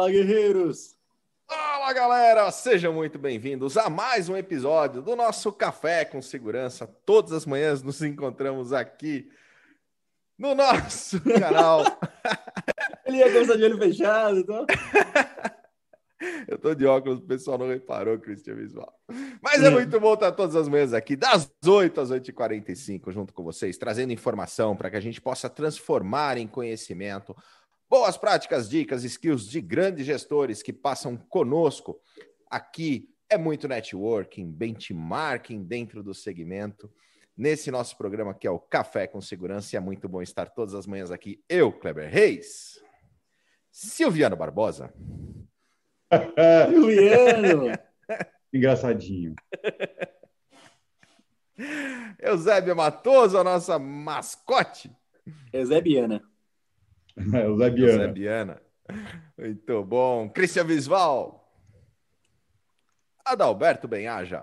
Fala, guerreiros! Fala, galera! Sejam muito bem-vindos a mais um episódio do nosso Café com Segurança. Todas as manhãs nos encontramos aqui no nosso canal. Ele ia começar de olho fechado, então. Eu tô de óculos, o pessoal não reparou, Cristian Visual. Mas é muito bom estar todas as manhãs aqui, das 8 às 8h45, junto com vocês, trazendo informação para que a gente possa transformar em conhecimento boas práticas, dicas, skills de grandes gestores que passam conosco. Aqui é muito networking, benchmarking dentro do segmento. Nesse nosso programa que é o Café com Segurança, e é muito bom estar todas as manhãs aqui. Eu, Kleber Reis, Silviano Barbosa. Juliano! Engraçadinho. Eusébio Matoso, a nossa mascote. Eusebiana. Eusebiana. Eusebiana. Muito bom. Cristian Visval. Adalberto Benhaja.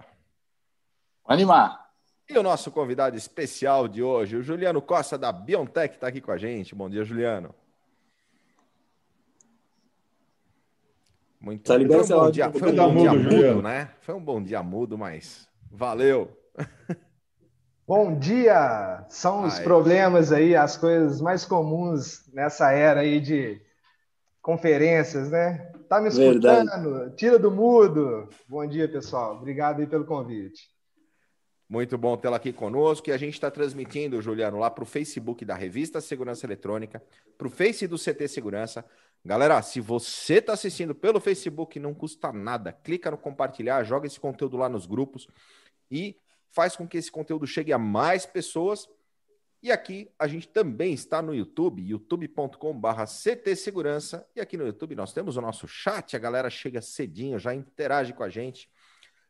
Animar. E o nosso convidado especial de hoje, o Juliano Costa da Biontech, está aqui com a gente. Bom dia, Juliano. Muito Tá um bom dia, foi um bom dia mudo, mudo, né? Foi um bom dia mudo, mas valeu. Bom dia! São os Ai. problemas aí, as coisas mais comuns nessa era aí de conferências, né? Tá me Verdade. escutando? Tira do mudo. Bom dia, pessoal. Obrigado aí pelo convite. Muito bom tê-la aqui conosco. E a gente está transmitindo, Juliano, lá para o Facebook da Revista Segurança Eletrônica, para o Face do CT Segurança. Galera, se você está assistindo pelo Facebook, não custa nada. Clica no compartilhar, joga esse conteúdo lá nos grupos e faz com que esse conteúdo chegue a mais pessoas. E aqui a gente também está no YouTube, youtube.com.br CT Segurança. E aqui no YouTube nós temos o nosso chat, a galera chega cedinho, já interage com a gente.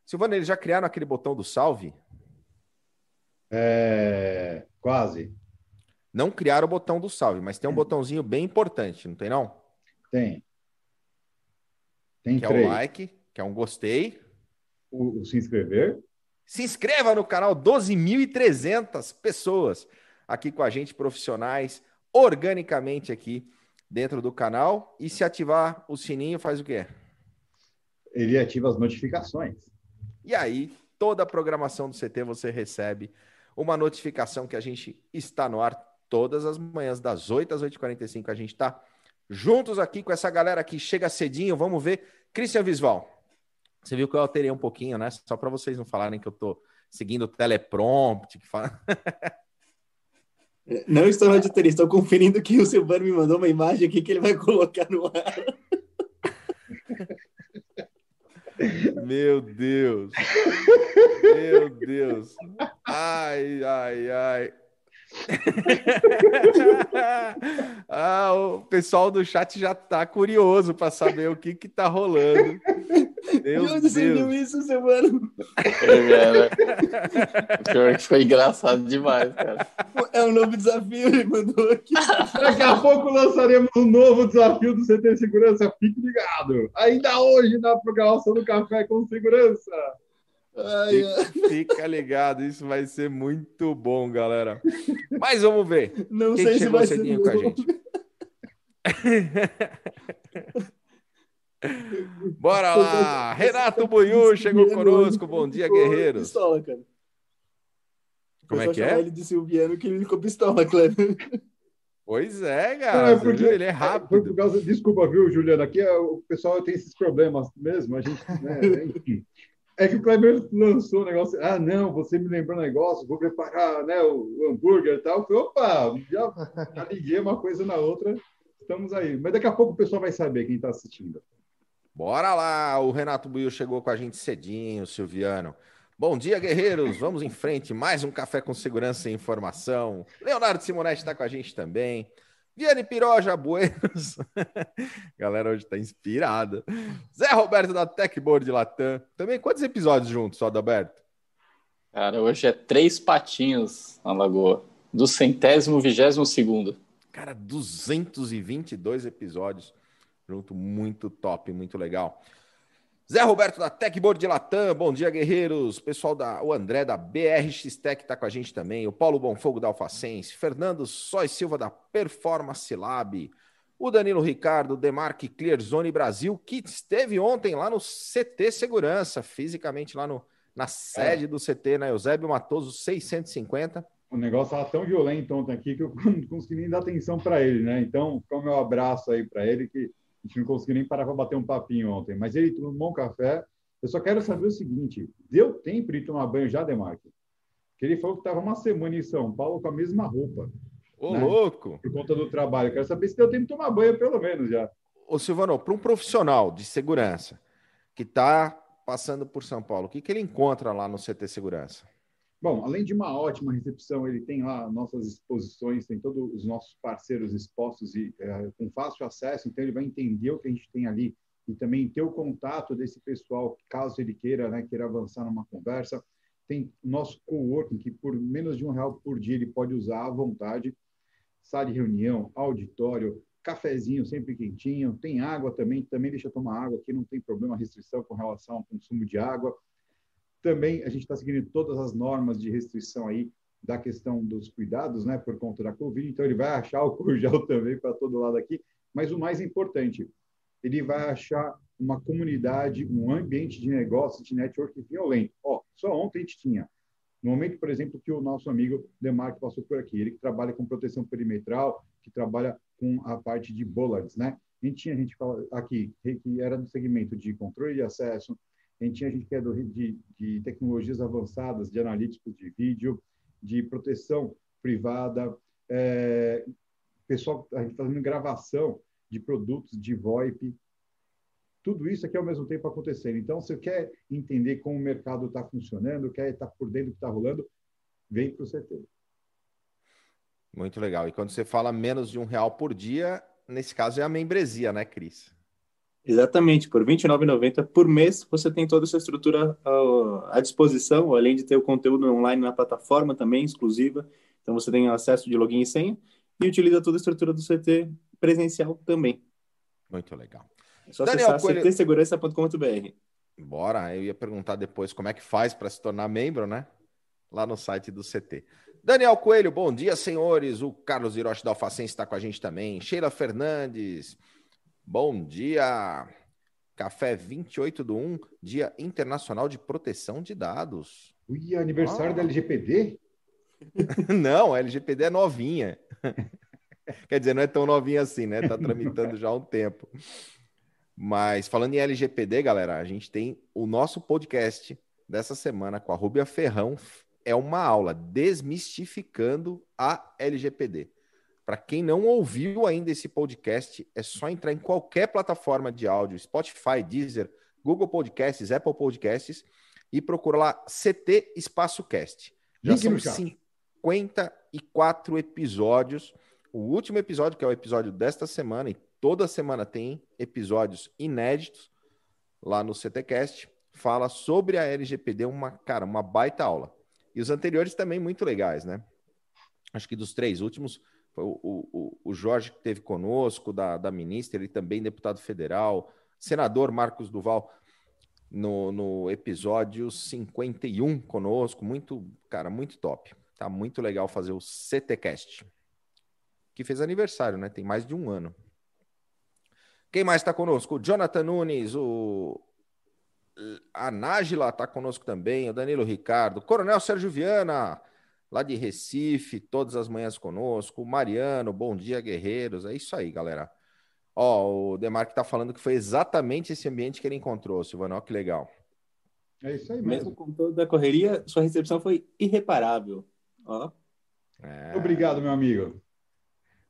Silvana, eles já criaram aquele botão do salve? É, quase. Não criaram o botão do salve, mas tem um botãozinho bem importante, não tem não? Tem. Tem Que é três. o like, que é um gostei. O, o se inscrever. Se inscreva no canal, 12.300 pessoas aqui com a gente, profissionais, organicamente aqui dentro do canal. E se ativar o sininho, faz o quê? Ele ativa as notificações. E aí, toda a programação do CT você recebe uma notificação que a gente está no ar todas as manhãs, das 8 às 8h45. A gente está juntos aqui com essa galera que chega cedinho. Vamos ver. Christian Visval, você viu que eu alterei um pouquinho, né? Só para vocês não falarem que eu tô seguindo o teleprompt. Que fala... Não estou no auditoria, estou conferindo que o Silvano me mandou uma imagem aqui que ele vai colocar no ar. Meu Deus. Meu Deus. Ai, ai, ai. ah, o pessoal do chat já tá curioso para saber o que que tá rolando. Você viu Deus. isso? Cara. Pior que foi engraçado demais, cara. É um novo desafio, ele mandou aqui. Daqui a pouco lançaremos um novo desafio do CT Segurança. Fique ligado. Ainda hoje na programação do Café com Segurança. Ai. Fica, fica ligado, isso vai ser muito bom, galera. Mas vamos ver. Não Quem sei se vai ser cedinho com a gente? Bora lá! Renato Buiu chegou conosco. Bom dia, guerreiros. Pistola, cara. Como é que é? ele de Silviano que ele ficou pistola, Kleber. Pois é, Não, cara. é porque-? Ele é por rápido. causa, desculpa, viu, Juliano? Aqui é, o pessoal tem esses problemas mesmo. A gente, né, enfim. É que o Kleber lançou o negócio. Ah, não, você me lembrou um negócio, vou preparar né, o, hambúrguer e tal. Falei, opa, já, já liguei uma coisa na outra. Estamos aí. Mas daqui a pouco o pessoal vai saber quem está assistindo. Bora lá! O Renato Buiu chegou com a gente cedinho, Silviano. Bom dia, guerreiros. Vamos em frente. Mais um café com segurança e informação. Leonardo Simonetti está com a gente também. Viane Piroja Buenos. Galera hoje está inspirada. Zé Roberto da Techboard Latam. Também quantos episódios juntos, só Adalberto? Cara, hoje é três patinhos na lagoa. Do centésimo, vigésimo segundo. Cara, 222 episódios junto, muito top, muito legal. Zé Roberto da Techboard de Latam, bom dia, guerreiros. Pessoal da o André da BRX Tech tá com a gente também. O Paulo Bonfogo da Alfacense, Fernando Sois Silva da Performance Lab, o Danilo Ricardo, Demarque Clear Zone Brasil, que esteve ontem lá no CT Segurança, fisicamente lá no, na sede é. do CT, na Eusébio Matoso 650. O negócio estava tão violento ontem aqui que eu não consegui nem dar atenção para ele, né? Então, fica o meu abraço aí para ele, que a gente não conseguiu nem parar para bater um papinho ontem. Mas ele tomou um café. Eu só quero saber o seguinte: deu tempo de tomar banho já, Demarque? Que ele falou que estava uma semana em São Paulo com a mesma roupa. Ô, né? louco! Por conta do trabalho. Quero saber se deu tempo de tomar banho, pelo menos já. Ô, Silvano, para um profissional de segurança que está passando por São Paulo, o que, que ele encontra lá no CT Segurança? Bom, além de uma ótima recepção, ele tem lá nossas exposições, tem todos os nossos parceiros expostos e é, com fácil acesso, então ele vai entender o que a gente tem ali e também ter o contato desse pessoal, caso ele queira, né, queira avançar numa conversa. Tem nosso coworking, que por menos de um real por dia ele pode usar à vontade sala de reunião, auditório, cafezinho sempre quentinho, tem água também, também deixa tomar água, aqui não tem problema, restrição com relação ao consumo de água. Também a gente está seguindo todas as normas de restrição aí da questão dos cuidados, né, por conta da Covid, então ele vai achar o gel também para todo lado aqui, mas o mais importante, ele vai achar uma comunidade, um ambiente de negócios, de network violento. Ó, só ontem a gente tinha no momento, por exemplo, que o nosso amigo Demarco passou por aqui, ele que trabalha com proteção perimetral, que trabalha com a parte de bollards, né? A gente tinha gente aqui que era do segmento de controle de acesso, a gente tinha gente que é do, de, de tecnologias avançadas, de analíticos de vídeo, de proteção privada, é, pessoal, a gente tá fazendo gravação de produtos de VoIP, tudo isso aqui ao mesmo tempo acontecendo. Então, se você quer entender como o mercado está funcionando, quer estar por dentro do que está rolando, vem para o CT. Muito legal. E quando você fala menos de um real por dia, nesse caso é a membresia, né, Cris? Exatamente, por R$ 29,90 por mês você tem toda essa estrutura à disposição, além de ter o conteúdo online na plataforma também, exclusiva. Então você tem acesso de login e senha e utiliza toda a estrutura do CT presencial também. Muito legal. É só Daniel acessar Coelho... ctsegurança.com.br. Bora, eu ia perguntar depois como é que faz para se tornar membro, né? Lá no site do CT. Daniel Coelho, bom dia, senhores. O Carlos Hiroshi da Alfacense está com a gente também. Sheila Fernandes, bom dia. Café 28 do 1, Dia Internacional de Proteção de Dados. Ui, aniversário ah. da LGPD? não, a LGPD é novinha. Quer dizer, não é tão novinha assim, né? Tá tramitando já há um tempo. Mas falando em LGPD, galera, a gente tem o nosso podcast dessa semana com a Rubia Ferrão. É uma aula desmistificando a LGPD. Para quem não ouviu ainda esse podcast, é só entrar em qualquer plataforma de áudio, Spotify, Deezer, Google Podcasts, Apple Podcasts e procura lá CT Espaço Cast. Já são 54 episódios. O último episódio, que é o episódio desta semana, e Toda semana tem episódios inéditos lá no CTcast. Fala sobre a LGPD, uma cara, uma baita aula. E os anteriores também muito legais, né? Acho que dos três últimos, o, o, o Jorge que teve conosco, da, da ministra, ele também deputado federal, senador Marcos Duval no, no episódio 51 conosco, muito, cara, muito top. Tá muito legal fazer o CTcast. Que fez aniversário, né? Tem mais de um ano. Quem mais está conosco? O Jonathan Nunes, o a Nájila está conosco também, o Danilo Ricardo, Coronel Sérgio Viana, lá de Recife, todas as manhãs conosco, Mariano, bom dia, guerreiros. É isso aí, galera. Ó, o Demarque está falando que foi exatamente esse ambiente que ele encontrou, Silvano, ó, que legal. É isso aí mesmo. Mesmo com toda a correria, sua recepção foi irreparável. Ó. É... Obrigado, meu amigo.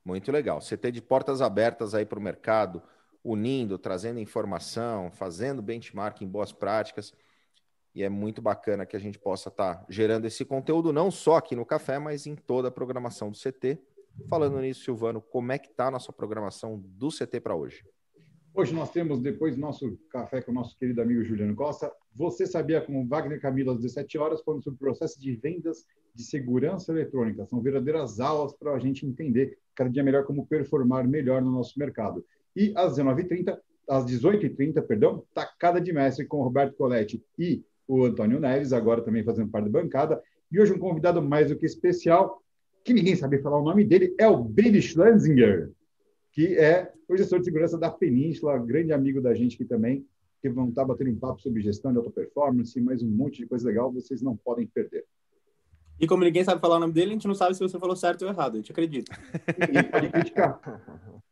Muito legal. Você tem de portas abertas aí para o mercado, unindo, trazendo informação, fazendo benchmark em boas práticas. E é muito bacana que a gente possa estar tá gerando esse conteúdo não só aqui no café, mas em toda a programação do CT. Falando nisso, Silvano, como é que está a nossa programação do CT para hoje? Hoje nós temos, depois do nosso café com o nosso querido amigo Juliano Costa, você sabia como Wagner Camilo às 17 horas falando sobre o processo de vendas de segurança eletrônica. São verdadeiras aulas para a gente entender cada dia melhor como performar melhor no nosso mercado. E às 19h30, às 18h30, perdão, Tacada de Mestre com o Roberto Coletti e o Antônio Neves, agora também fazendo parte da bancada. E hoje um convidado mais do que especial, que ninguém sabe falar o nome dele, é o Benny Schlenzinger, que é o gestor de segurança da Península, grande amigo da gente aqui também, que vão estar batendo um papo sobre gestão de alta performance, mais um monte de coisa legal, vocês não podem perder. E como ninguém sabe falar o nome dele, a gente não sabe se você falou certo ou errado, a gente acredita. Ninguém pode criticar.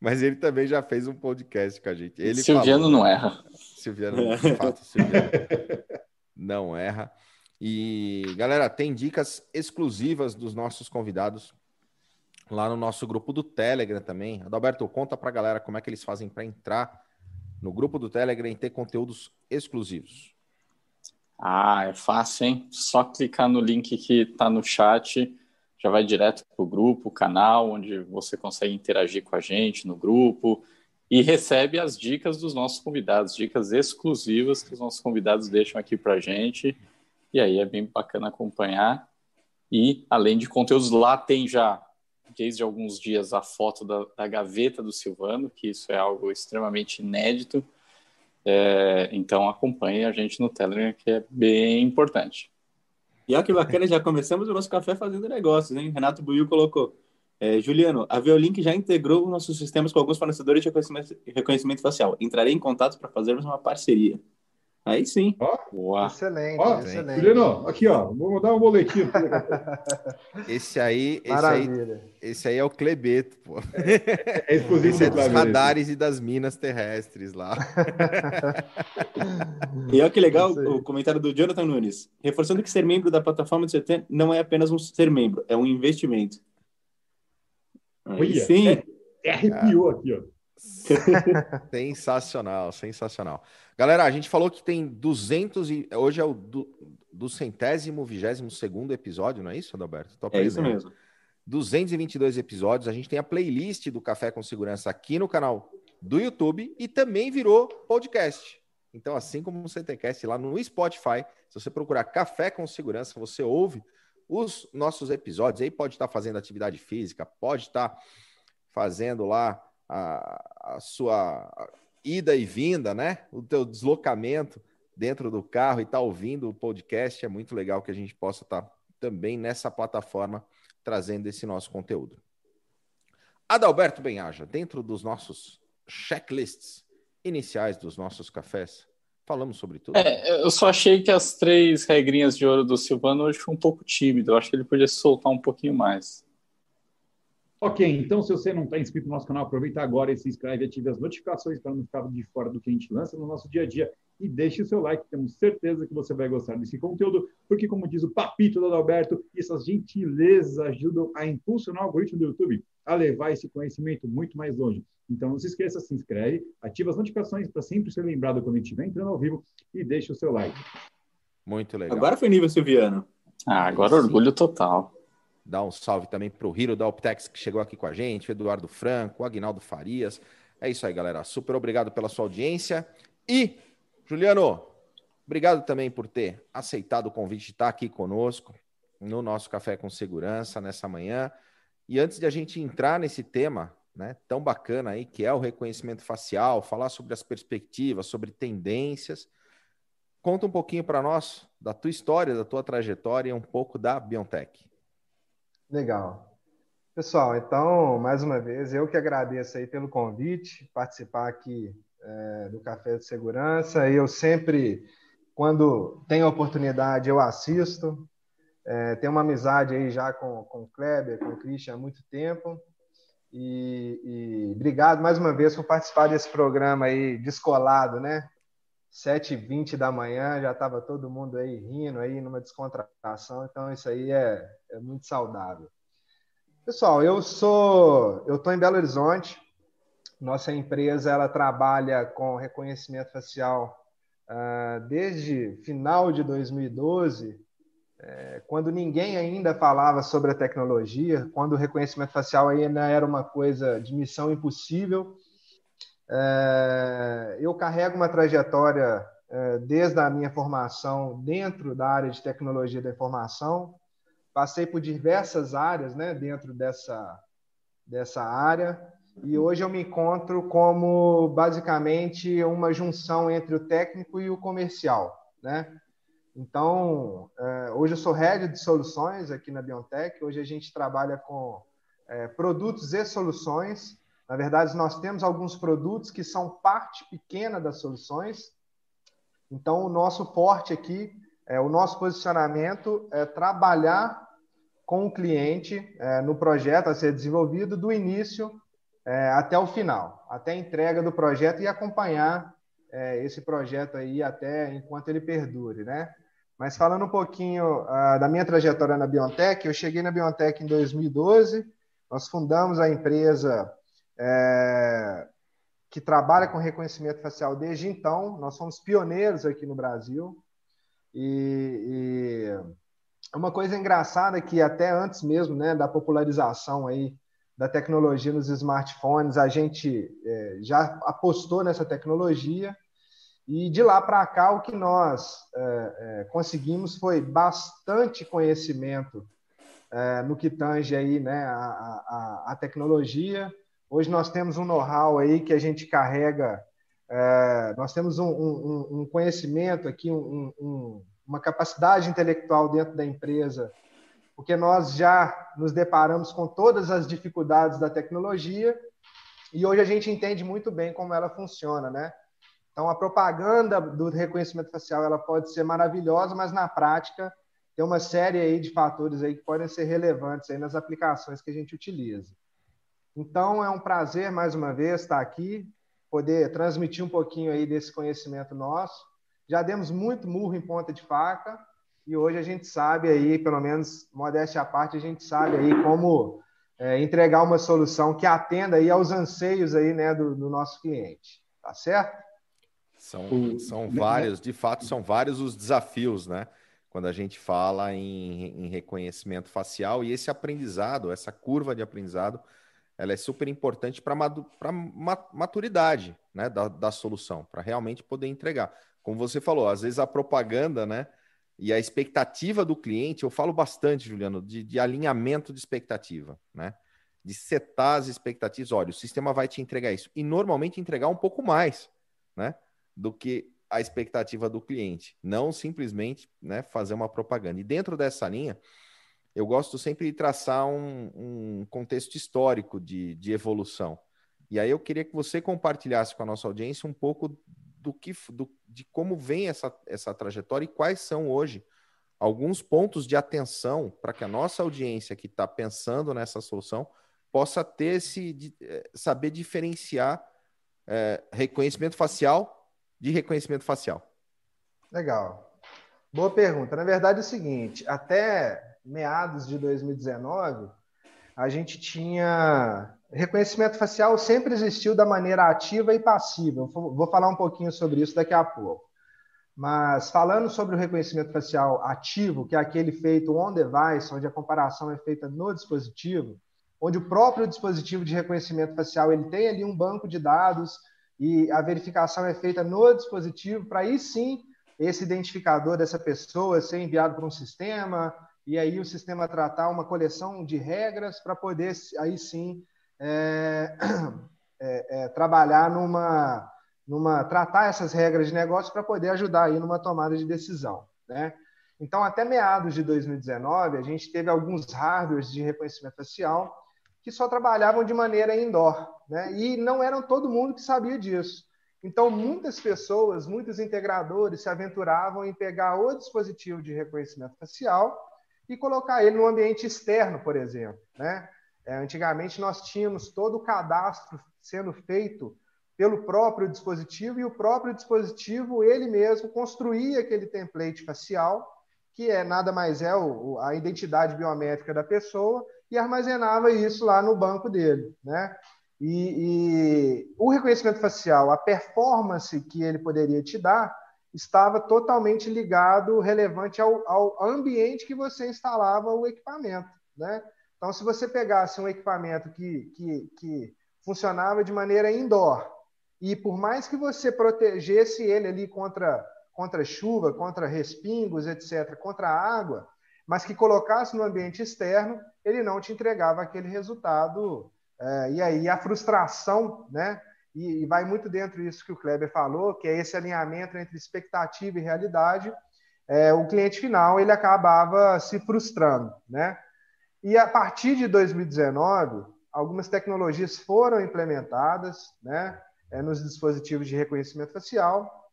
Mas ele também já fez um podcast com a gente. Ele Silviano falou, não erra. Silviano, de fato, Silviano não erra. E, galera, tem dicas exclusivas dos nossos convidados lá no nosso grupo do Telegram também. Adalberto, conta pra galera como é que eles fazem para entrar no grupo do Telegram e ter conteúdos exclusivos. Ah, é fácil, hein? Só clicar no link que está no chat, já vai direto para o grupo, canal, onde você consegue interagir com a gente no grupo e recebe as dicas dos nossos convidados, dicas exclusivas que os nossos convidados deixam aqui para a gente. E aí é bem bacana acompanhar. E além de conteúdos lá, tem já desde alguns dias a foto da, da gaveta do Silvano, que isso é algo extremamente inédito é, então acompanhe a gente no Telegram, que é bem importante. E olha que bacana, já começamos o nosso café fazendo negócios, hein? Renato Buiu colocou. É, Juliano, a Veolink já integrou nossos sistemas com alguns fornecedores de reconhecimento, reconhecimento facial. Entrarei em contato para fazermos uma parceria. Aí sim. Boa. Excelente, ó, excelente. Juliano, aqui, ó. Vou mandar um boletim. esse aí, esse aí, esse aí é o Clebeto, pô. É, é exclusivo esse é dos radares e das minas terrestres lá. e olha que legal o comentário do Jonathan Nunes. Reforçando que ser membro da plataforma do CT não é apenas um ser membro, é um investimento. Aí Olha, sim. É, é arrepiou aqui, ó. sensacional, sensacional. Galera, a gente falou que tem 200 e hoje é o do, do centésimo, vigésimo segundo episódio, não é isso, Adalberto? Tô é isso mesmo. 222 episódios. A gente tem a playlist do Café com Segurança aqui no canal do YouTube e também virou podcast. Então, assim como o CTCast lá no Spotify, se você procurar Café com Segurança, você ouve os nossos episódios. Aí pode estar fazendo atividade física, pode estar fazendo lá a, a sua ida e vinda, né? O teu deslocamento dentro do carro e tá ouvindo o podcast, é muito legal que a gente possa estar tá também nessa plataforma trazendo esse nosso conteúdo. Adalberto Benhaja, dentro dos nossos checklists iniciais dos nossos cafés, falamos sobre tudo. É, eu só achei que as três regrinhas de ouro do Silvano hoje foi um pouco tímido. Eu acho que ele podia soltar um pouquinho mais. Ok, então se você não está inscrito no nosso canal, aproveita agora e se inscreve, ative as notificações para não ficar de fora do que a gente lança no nosso dia a dia e deixe o seu like, temos certeza que você vai gostar desse conteúdo, porque como diz o papito do Adalberto, essas gentilezas ajudam a impulsionar o algoritmo do YouTube a levar esse conhecimento muito mais longe. Então não se esqueça, se inscreve, ative as notificações para sempre ser lembrado quando a gente estiver entrando ao vivo e deixe o seu like. Muito legal. Agora foi nível Silviano. Ah, agora orgulho total. Dar um salve também para o Hiro da Optex, que chegou aqui com a gente, Eduardo Franco, Agnaldo Farias. É isso aí, galera. Super obrigado pela sua audiência. E, Juliano, obrigado também por ter aceitado o convite de estar aqui conosco no nosso Café com Segurança nessa manhã. E antes de a gente entrar nesse tema né, tão bacana aí, que é o reconhecimento facial, falar sobre as perspectivas, sobre tendências, conta um pouquinho para nós da tua história, da tua trajetória e um pouco da Biontech. Legal. Pessoal, então, mais uma vez, eu que agradeço aí pelo convite, participar aqui é, do Café de Segurança. Eu sempre, quando tenho oportunidade, eu assisto. É, tenho uma amizade aí já com, com o Kleber, com o Christian há muito tempo. E, e obrigado mais uma vez por participar desse programa aí descolado, né? 7h20 da manhã, já estava todo mundo aí rindo aí numa descontração, então isso aí é, é muito saudável. Pessoal, eu sou, eu estou em Belo Horizonte. Nossa empresa ela trabalha com reconhecimento facial uh, desde final de 2012, é, quando ninguém ainda falava sobre a tecnologia, quando o reconhecimento facial ainda era uma coisa de missão impossível. É, eu carrego uma trajetória é, desde a minha formação dentro da área de tecnologia da informação, passei por diversas áreas né, dentro dessa, dessa área, e hoje eu me encontro como basicamente uma junção entre o técnico e o comercial. Né? Então, é, hoje eu sou head de soluções aqui na Biontech, hoje a gente trabalha com produtos e soluções Na verdade, nós temos alguns produtos que são parte pequena das soluções. Então, o nosso forte aqui, é, o nosso posicionamento é trabalhar com o cliente é, no projeto a ser desenvolvido do início é, até o final, até a entrega do projeto e acompanhar é, esse projeto aí até enquanto ele perdure, né? Mas falando um pouquinho uh, da minha trajetória na Biontech, eu cheguei na Biontech em 2012, nós fundamos a empresa é, que trabalha com reconhecimento facial desde então, nós somos pioneiros aqui no Brasil, e, e uma coisa engraçada é que até antes mesmo né, da popularização aí da tecnologia nos smartphones, a gente é, já apostou nessa tecnologia, e de lá para cá, o que nós é, é, conseguimos foi bastante conhecimento é, no que tange aí, né, a, a, a, tecnologia. Hoje nós temos um know-how aí que a gente carrega, é, nós temos um, um, um conhecimento aqui, um, uma capacidade intelectual dentro da empresa, porque nós já nos deparamos com todas as dificuldades da tecnologia e hoje a gente entende muito bem como ela funciona, né? Então, a propaganda do reconhecimento facial ela pode ser maravilhosa, mas na prática tem uma série aí de fatores aí que podem ser relevantes aí nas aplicações que a gente utiliza. Então, é um prazer mais uma vez estar aqui, poder transmitir um pouquinho aí desse conhecimento nosso. Já demos muito murro em ponta de faca e hoje a gente sabe aí, pelo menos modéstia à parte, a gente sabe aí como é, entregar uma solução que atenda aí aos anseios aí, né, do, do nosso cliente. Tá certo? São, são vários, de fato, são vários os desafios, né? Quando a gente fala em, em reconhecimento facial e esse aprendizado, essa curva de aprendizado, ela é super importante para maturidade né, da, da solução, para realmente poder entregar. Como você falou, às vezes a propaganda, né? E a expectativa do cliente, eu falo bastante, Juliano, de, de alinhamento de expectativa, né? De setar as expectativas. Olha, o sistema vai te entregar isso. E normalmente entregar um pouco mais, né? do que a expectativa do cliente, não simplesmente né, fazer uma propaganda. E dentro dessa linha, eu gosto sempre de traçar um, um contexto histórico de, de, evolução. E aí eu queria que você compartilhasse com a nossa audiência um pouco do que, do, de como vem essa, essa trajetória e quais são hoje alguns pontos de atenção para que a nossa audiência que está pensando nessa solução possa ter esse eh, saber diferenciar é, reconhecimento facial de reconhecimento facial? Legal. Boa pergunta. Na verdade é o seguinte, até meados de 2019, a gente tinha reconhecimento facial sempre existiu da maneira ativa e passiva. Vou falar um pouquinho sobre isso daqui a pouco. Mas falando sobre o reconhecimento facial ativo, que é aquele feito on device, onde a comparação é feita no dispositivo, onde o próprio dispositivo de reconhecimento facial ele tem ali um banco de dados e a verificação é feita no dispositivo, para aí sim esse identificador dessa pessoa ser enviado para um sistema, e aí o sistema tratar uma coleção de regras para poder, aí sim, é, é, é, trabalhar numa, numa. tratar essas regras de negócio para poder ajudar aí numa tomada de decisão. Né? Então, até meados de 2019, a gente teve alguns hardwares de reconhecimento facial que só trabalhavam de maneira indoor, né? E não eram todo mundo que sabia disso. Então, muitas pessoas, muitos integradores se aventuravam em pegar o dispositivo de reconhecimento facial e colocar ele no ambiente externo, por exemplo. Né? É, antigamente, nós tínhamos todo o cadastro sendo feito pelo próprio dispositivo e o próprio dispositivo, ele mesmo, construía aquele template facial, que é nada mais é o, a identidade biométrica da pessoa, e armazenava isso lá no banco dele, né? E, e, o reconhecimento facial, a performance que ele poderia te dar, estava totalmente ligado, relevante ao, ao ambiente que você instalava o equipamento, né? Então, se você pegasse um equipamento que, que, que funcionava de maneira indoor e por mais que você protegesse ele ali contra contra chuva, contra respingos, etc., contra água, mas que colocasse no ambiente externo, ele não te entregava aquele resultado. É, e aí a frustração, né? E, e, vai muito dentro disso que o Kleber falou, que é esse alinhamento entre expectativa e realidade. É, o cliente final ele acabava se frustrando, né? E a partir de 2019, algumas tecnologias foram implementadas né, é, nos dispositivos de reconhecimento facial,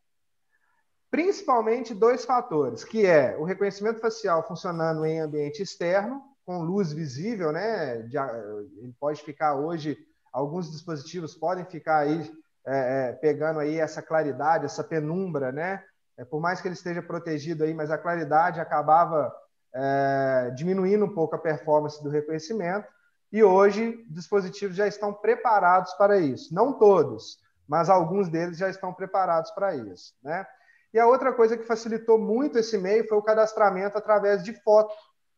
principalmente dois fatores, que é o reconhecimento facial funcionando em ambiente externo, com luz visível, né? Ele pode ficar hoje, alguns dispositivos podem ficar aí é, é, pegando aí essa claridade, essa penumbra, né? É, por mais que ele esteja protegido aí, mas a claridade acabava é, diminuindo um pouco a performance do reconhecimento. E hoje, dispositivos já estão preparados para isso. Não todos, mas alguns deles já estão preparados para isso. Né? E a outra coisa que facilitou muito esse meio foi o cadastramento através de foto.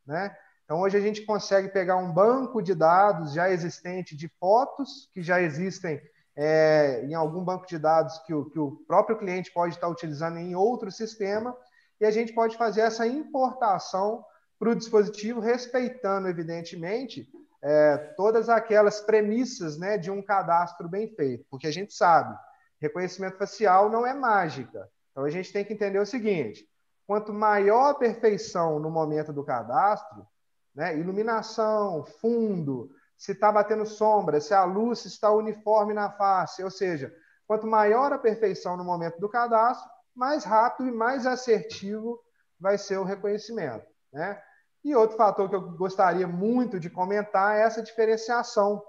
Né? Então, hoje a gente consegue pegar um banco de dados já existente de fotos que já existem é, em algum banco de dados que o, que o próprio cliente pode estar utilizando em outro sistema, e a gente pode fazer essa importação para o dispositivo, respeitando, evidentemente, é, todas aquelas premissas né, de um cadastro bem feito, porque a gente sabe, reconhecimento facial não é mágica. Então a gente tem que entender o seguinte: quanto maior a perfeição no momento do cadastro, né, iluminação, fundo, se está batendo sombra, se a luz está uniforme na face, ou seja, quanto maior a perfeição no momento do cadastro, mais rápido e mais assertivo vai ser o reconhecimento. Né? E outro fator que eu gostaria muito de comentar é essa diferenciação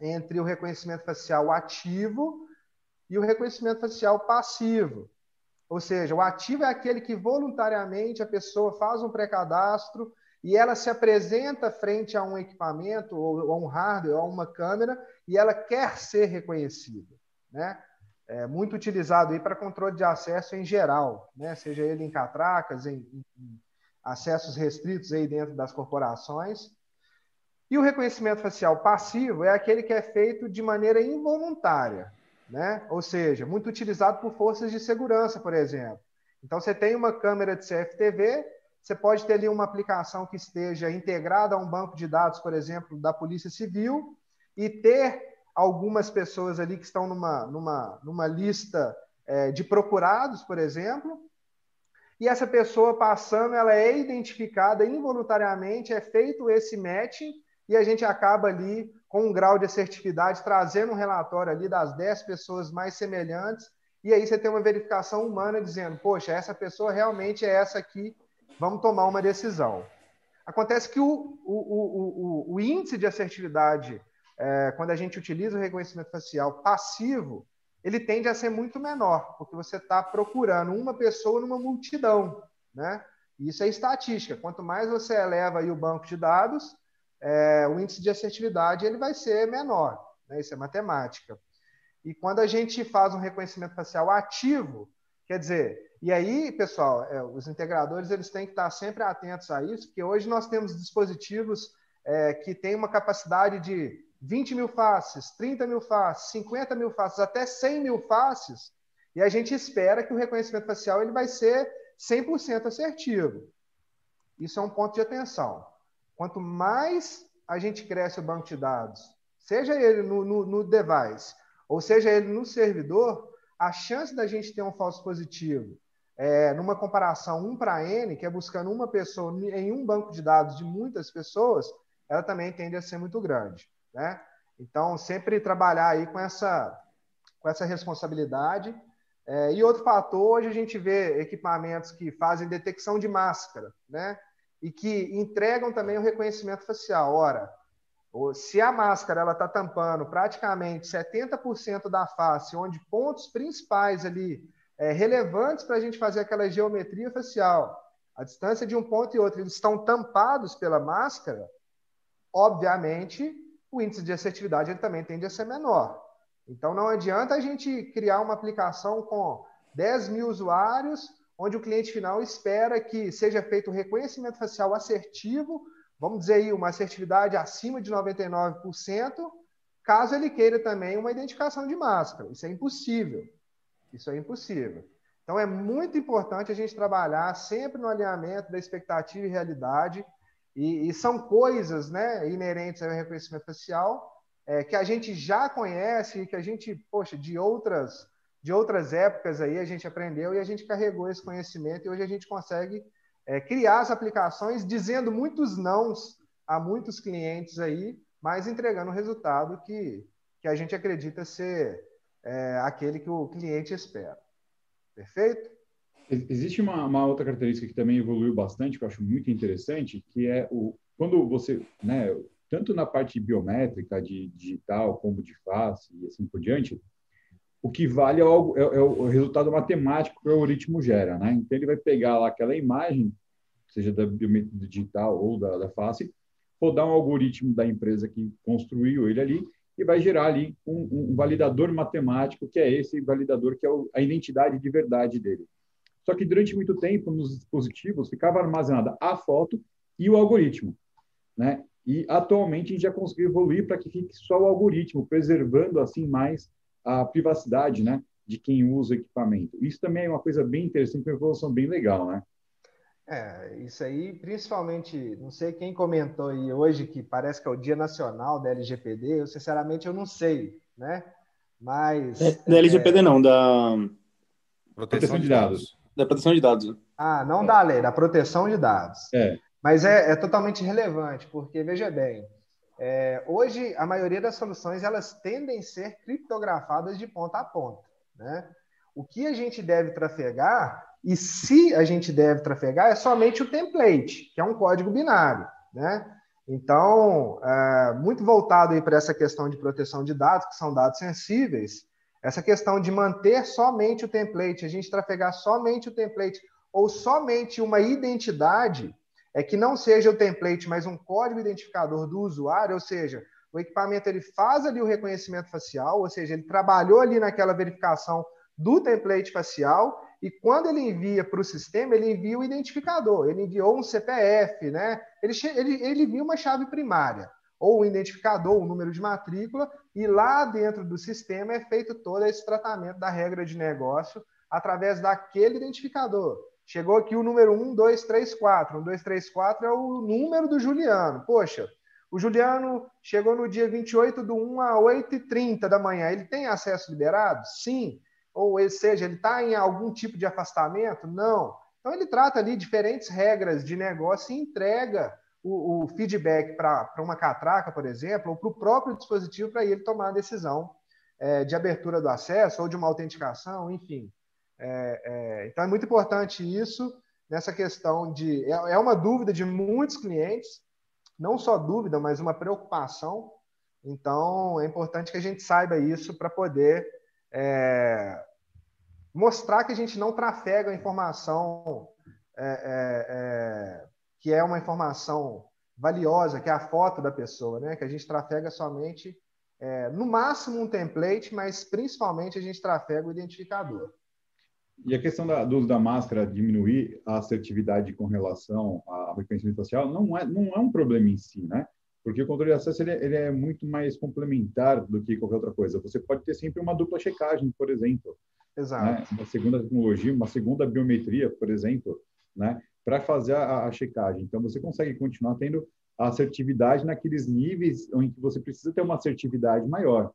entre o reconhecimento facial ativo e o reconhecimento facial passivo. Ou seja, o ativo é aquele que voluntariamente a pessoa faz um pré-cadastro e ela se apresenta frente a um equipamento, ou a um hardware, ou a uma câmera, e ela quer ser reconhecida. Né? É muito utilizado aí para controle de acesso em geral, né? seja ele em catracas, em, em acessos restritos aí dentro das corporações. E o reconhecimento facial passivo é aquele que é feito de maneira involuntária, né? ou seja, muito utilizado por forças de segurança, por exemplo. Então, você tem uma câmera de CFTV, você pode ter ali uma aplicação que esteja integrada a um banco de dados, por exemplo, da Polícia Civil, e ter algumas pessoas ali que estão numa, numa, numa lista é, de procurados, por exemplo, e essa pessoa passando, ela é identificada involuntariamente, é feito esse matching e a gente acaba ali com um grau de assertividade, trazendo um relatório ali das 10 pessoas mais semelhantes, e aí você tem uma verificação humana dizendo, poxa, essa pessoa realmente é essa aqui, vamos tomar uma decisão. Acontece que o, o, o, o índice de assertividade, é, quando a gente utiliza o reconhecimento facial passivo, ele tende a ser muito menor, porque você está procurando uma pessoa numa multidão, né? Isso é estatística. Quanto mais você eleva o banco de dados, é, o índice de assertividade ele vai ser menor. Né? Isso é matemática. E quando a gente faz um reconhecimento facial ativo, quer dizer, e aí, pessoal, é, os integradores eles têm que estar sempre atentos a isso, porque hoje nós temos dispositivos é, que têm uma capacidade de 20 mil faces, 30 mil faces, 50 mil faces, até 100 mil faces, e a gente espera que o reconhecimento facial ele vai ser 100% assertivo. Isso é um ponto de atenção. Quanto mais a gente cresce o banco de dados, seja ele no, no, no device, ou seja ele no servidor, a chance da gente ter um falso positivo é, numa comparação 1 para N, que é buscando uma pessoa em um banco de dados de muitas pessoas, ela também tende a ser muito grande. Né? Então, sempre trabalhar aí com essa, com essa responsabilidade. É, e outro fator, hoje a gente vê equipamentos que fazem detecção de máscara, né? E que entregam também o reconhecimento facial. Ora, se a máscara ela está tampando praticamente 70% da face, onde pontos principais ali é, relevantes para a gente fazer aquela geometria facial, a distância de um ponto e outro, eles estão tampados pela máscara, obviamente o índice de assertividade ele também tende a ser menor. Então, não adianta a gente criar uma aplicação com 10 mil usuários, onde o cliente final espera que seja feito o reconhecimento facial assertivo, vamos dizer aí, uma assertividade acima de 99%, caso ele queira também uma identificação de máscara. Isso é impossível. Isso é impossível. Então, é muito importante a gente trabalhar sempre no alinhamento da expectativa e realidade, e, e são coisas né, inerentes ao reconhecimento facial é, que a gente já conhece e que a gente, poxa, de outras, de outras épocas aí a gente aprendeu e a gente carregou esse conhecimento e hoje a gente consegue é, criar as aplicações dizendo muitos nãos a muitos clientes aí, mas entregando o resultado que, que a gente acredita ser é, aquele que o cliente espera. Perfeito? Existe uma, uma, outra característica que também evoluiu bastante, que eu acho muito interessante, que é o quando você, né, tanto na parte biométrica, de digital, como de face e assim por diante, o que vale é o, é, é o resultado matemático que o algoritmo gera, né? Então ele vai pegar lá aquela imagem, seja da biométrica digital ou da, da face, rodar um algoritmo da empresa que construiu ele ali e vai gerar ali um, um validador matemático, que é esse validador que é o, a identidade de verdade dele. Só que durante muito tempo, nos dispositivos, ficava armazenada a foto e o algoritmo. Né? E atualmente a gente já conseguiu evoluir para que fique só o algoritmo, preservando assim mais a privacidade né, de quem usa o equipamento. Isso também é uma coisa bem interessante, uma evolução bem legal. Né? É, isso aí, principalmente, não sei quem comentou aí hoje que parece que é o Dia Nacional da LGPD, eu sinceramente eu não sei, né? Mas. É, da LGPD é... não, da. Proteção de dados. Da proteção de dados. Ah, não da lei, da proteção de dados. É. Mas é, é totalmente relevante, porque, veja bem, é, hoje a maioria das soluções elas tendem a ser criptografadas de ponta a ponta. Né? O que a gente deve trafegar, e se a gente deve trafegar, é somente o template, que é um código binário. Né? Então, é, muito voltado para essa questão de proteção de dados, que são dados sensíveis, essa questão de manter somente o template, a gente trafegar somente o template, ou somente uma identidade, é que não seja o template, mas um código identificador do usuário, ou seja, o equipamento ele faz ali o reconhecimento facial, ou seja, ele trabalhou ali naquela verificação do template facial e quando ele envia para o sistema, ele envia o identificador, ele enviou um CPF, né? Ele, ele, ele envia uma chave primária, ou um identificador, um número de matrícula, e lá dentro do sistema é feito todo esse tratamento da regra de negócio através daquele identificador. Chegou aqui o número 1, 2, 3, 4. 1, 2, 3, 4 é o número do Juliano. Poxa, o Juliano chegou no dia 28 do 1 a 8h30 da manhã. Ele tem acesso liberado? Sim. Ou seja, ele está em algum tipo de afastamento? Não. Então ele trata ali diferentes regras de negócio e entrega o, o feedback para uma catraca, por exemplo, ou para o próprio dispositivo para ele tomar a decisão é, de abertura do acesso ou de uma autenticação, enfim. É, é, então é muito importante isso nessa questão de. É, é, uma dúvida de muitos clientes, não só dúvida, mas uma preocupação. Então é importante que a gente saiba isso para poder é, mostrar que a gente não trafega informação é, é, que é uma informação valiosa, que é a foto da pessoa, né? que a gente trafega somente. no máximo um template, mas principalmente a gente trafega o identificador. E a questão da, do uso da máscara diminuir a assertividade com relação ao reconhecimento facial não é, não é um problema em si, né? Porque o controle de acesso ele é, ele é, muito mais complementar do que qualquer outra coisa. Você pode ter sempre uma dupla checagem, por exemplo. Exato. Né? Uma segunda tecnologia, uma segunda biometria, por exemplo, né? para fazer a, a checagem. Então, você consegue continuar tendo a assertividade naqueles níveis em que você precisa ter uma assertividade maior.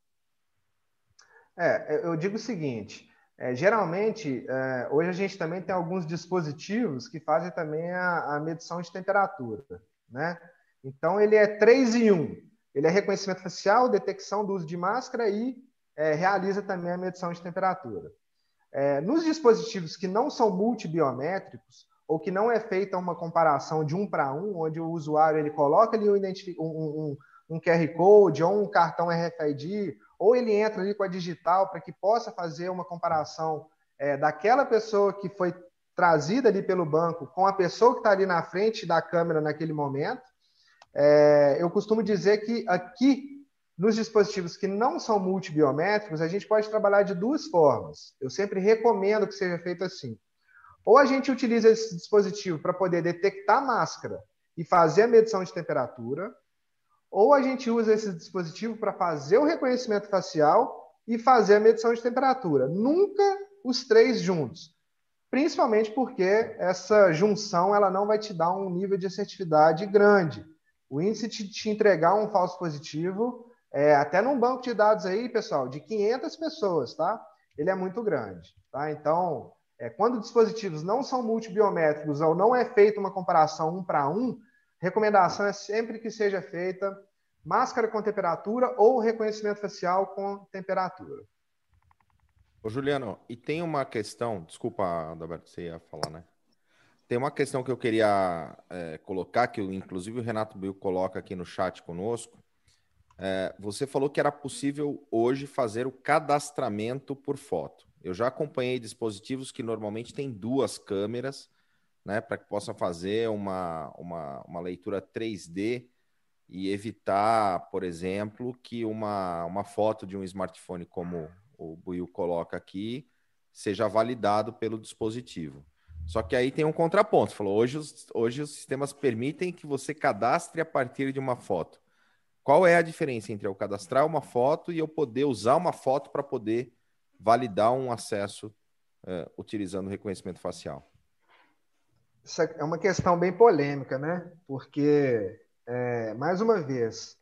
É, eu digo o seguinte: é, geralmente, é, hoje a gente também tem alguns dispositivos que fazem também a, a, medição de temperatura, né? Então, ele é 3 em 1. Ele é reconhecimento facial, detecção do uso de máscara e é, realiza também a medição de temperatura. É, nos dispositivos que não são multibiométricos, ou que não é feita uma comparação de um para um, onde o usuário ele coloca ali um, um, um, um QR Code ou um cartão RFID ou ele entra ali com a digital para que possa fazer uma comparação é, daquela pessoa que foi trazida ali pelo banco com a pessoa que está ali na frente da câmera naquele momento. É, eu costumo dizer que aqui, nos dispositivos que não são multibiométricos, a gente pode trabalhar de duas formas. Eu sempre recomendo que seja feito assim. Ou a gente utiliza esse dispositivo para poder detectar máscara e fazer a medição de temperatura, ou a gente usa esse dispositivo para fazer o reconhecimento facial e fazer a medição de temperatura. Nunca os três juntos. Principalmente porque essa junção ela não vai te dar um nível de assertividade grande. O índice de te entregar um falso positivo, é, até num banco de dados aí, pessoal, de 500 pessoas, tá? Ele é muito grande, tá? Então, é, quando dispositivos não são multibiométricos ou não é feita uma comparação um para um, recomendação é sempre que seja feita máscara com temperatura ou reconhecimento facial com temperatura. Ô, Juliano, e tem uma questão, desculpa, Adalberto, você ia falar, né? Tem uma questão que eu queria é, colocar, que inclusive o Renato Bill coloca aqui no chat conosco. É, você falou que era possível hoje fazer o cadastramento por foto. Eu já acompanhei dispositivos que normalmente têm duas câmeras, né, para que possa fazer uma, uma, uma leitura 3D e evitar, por exemplo, que uma, uma foto de um smartphone como o Buiu coloca aqui seja validado pelo dispositivo. Só que aí tem um contraponto. Falou, hoje os, hoje os sistemas permitem que você cadastre a partir de uma foto. Qual é a diferença entre eu cadastrar uma foto e eu poder usar uma foto para poder validar um acesso uh, utilizando reconhecimento facial? Isso é uma questão bem polêmica, né? Porque, é, mais uma vez,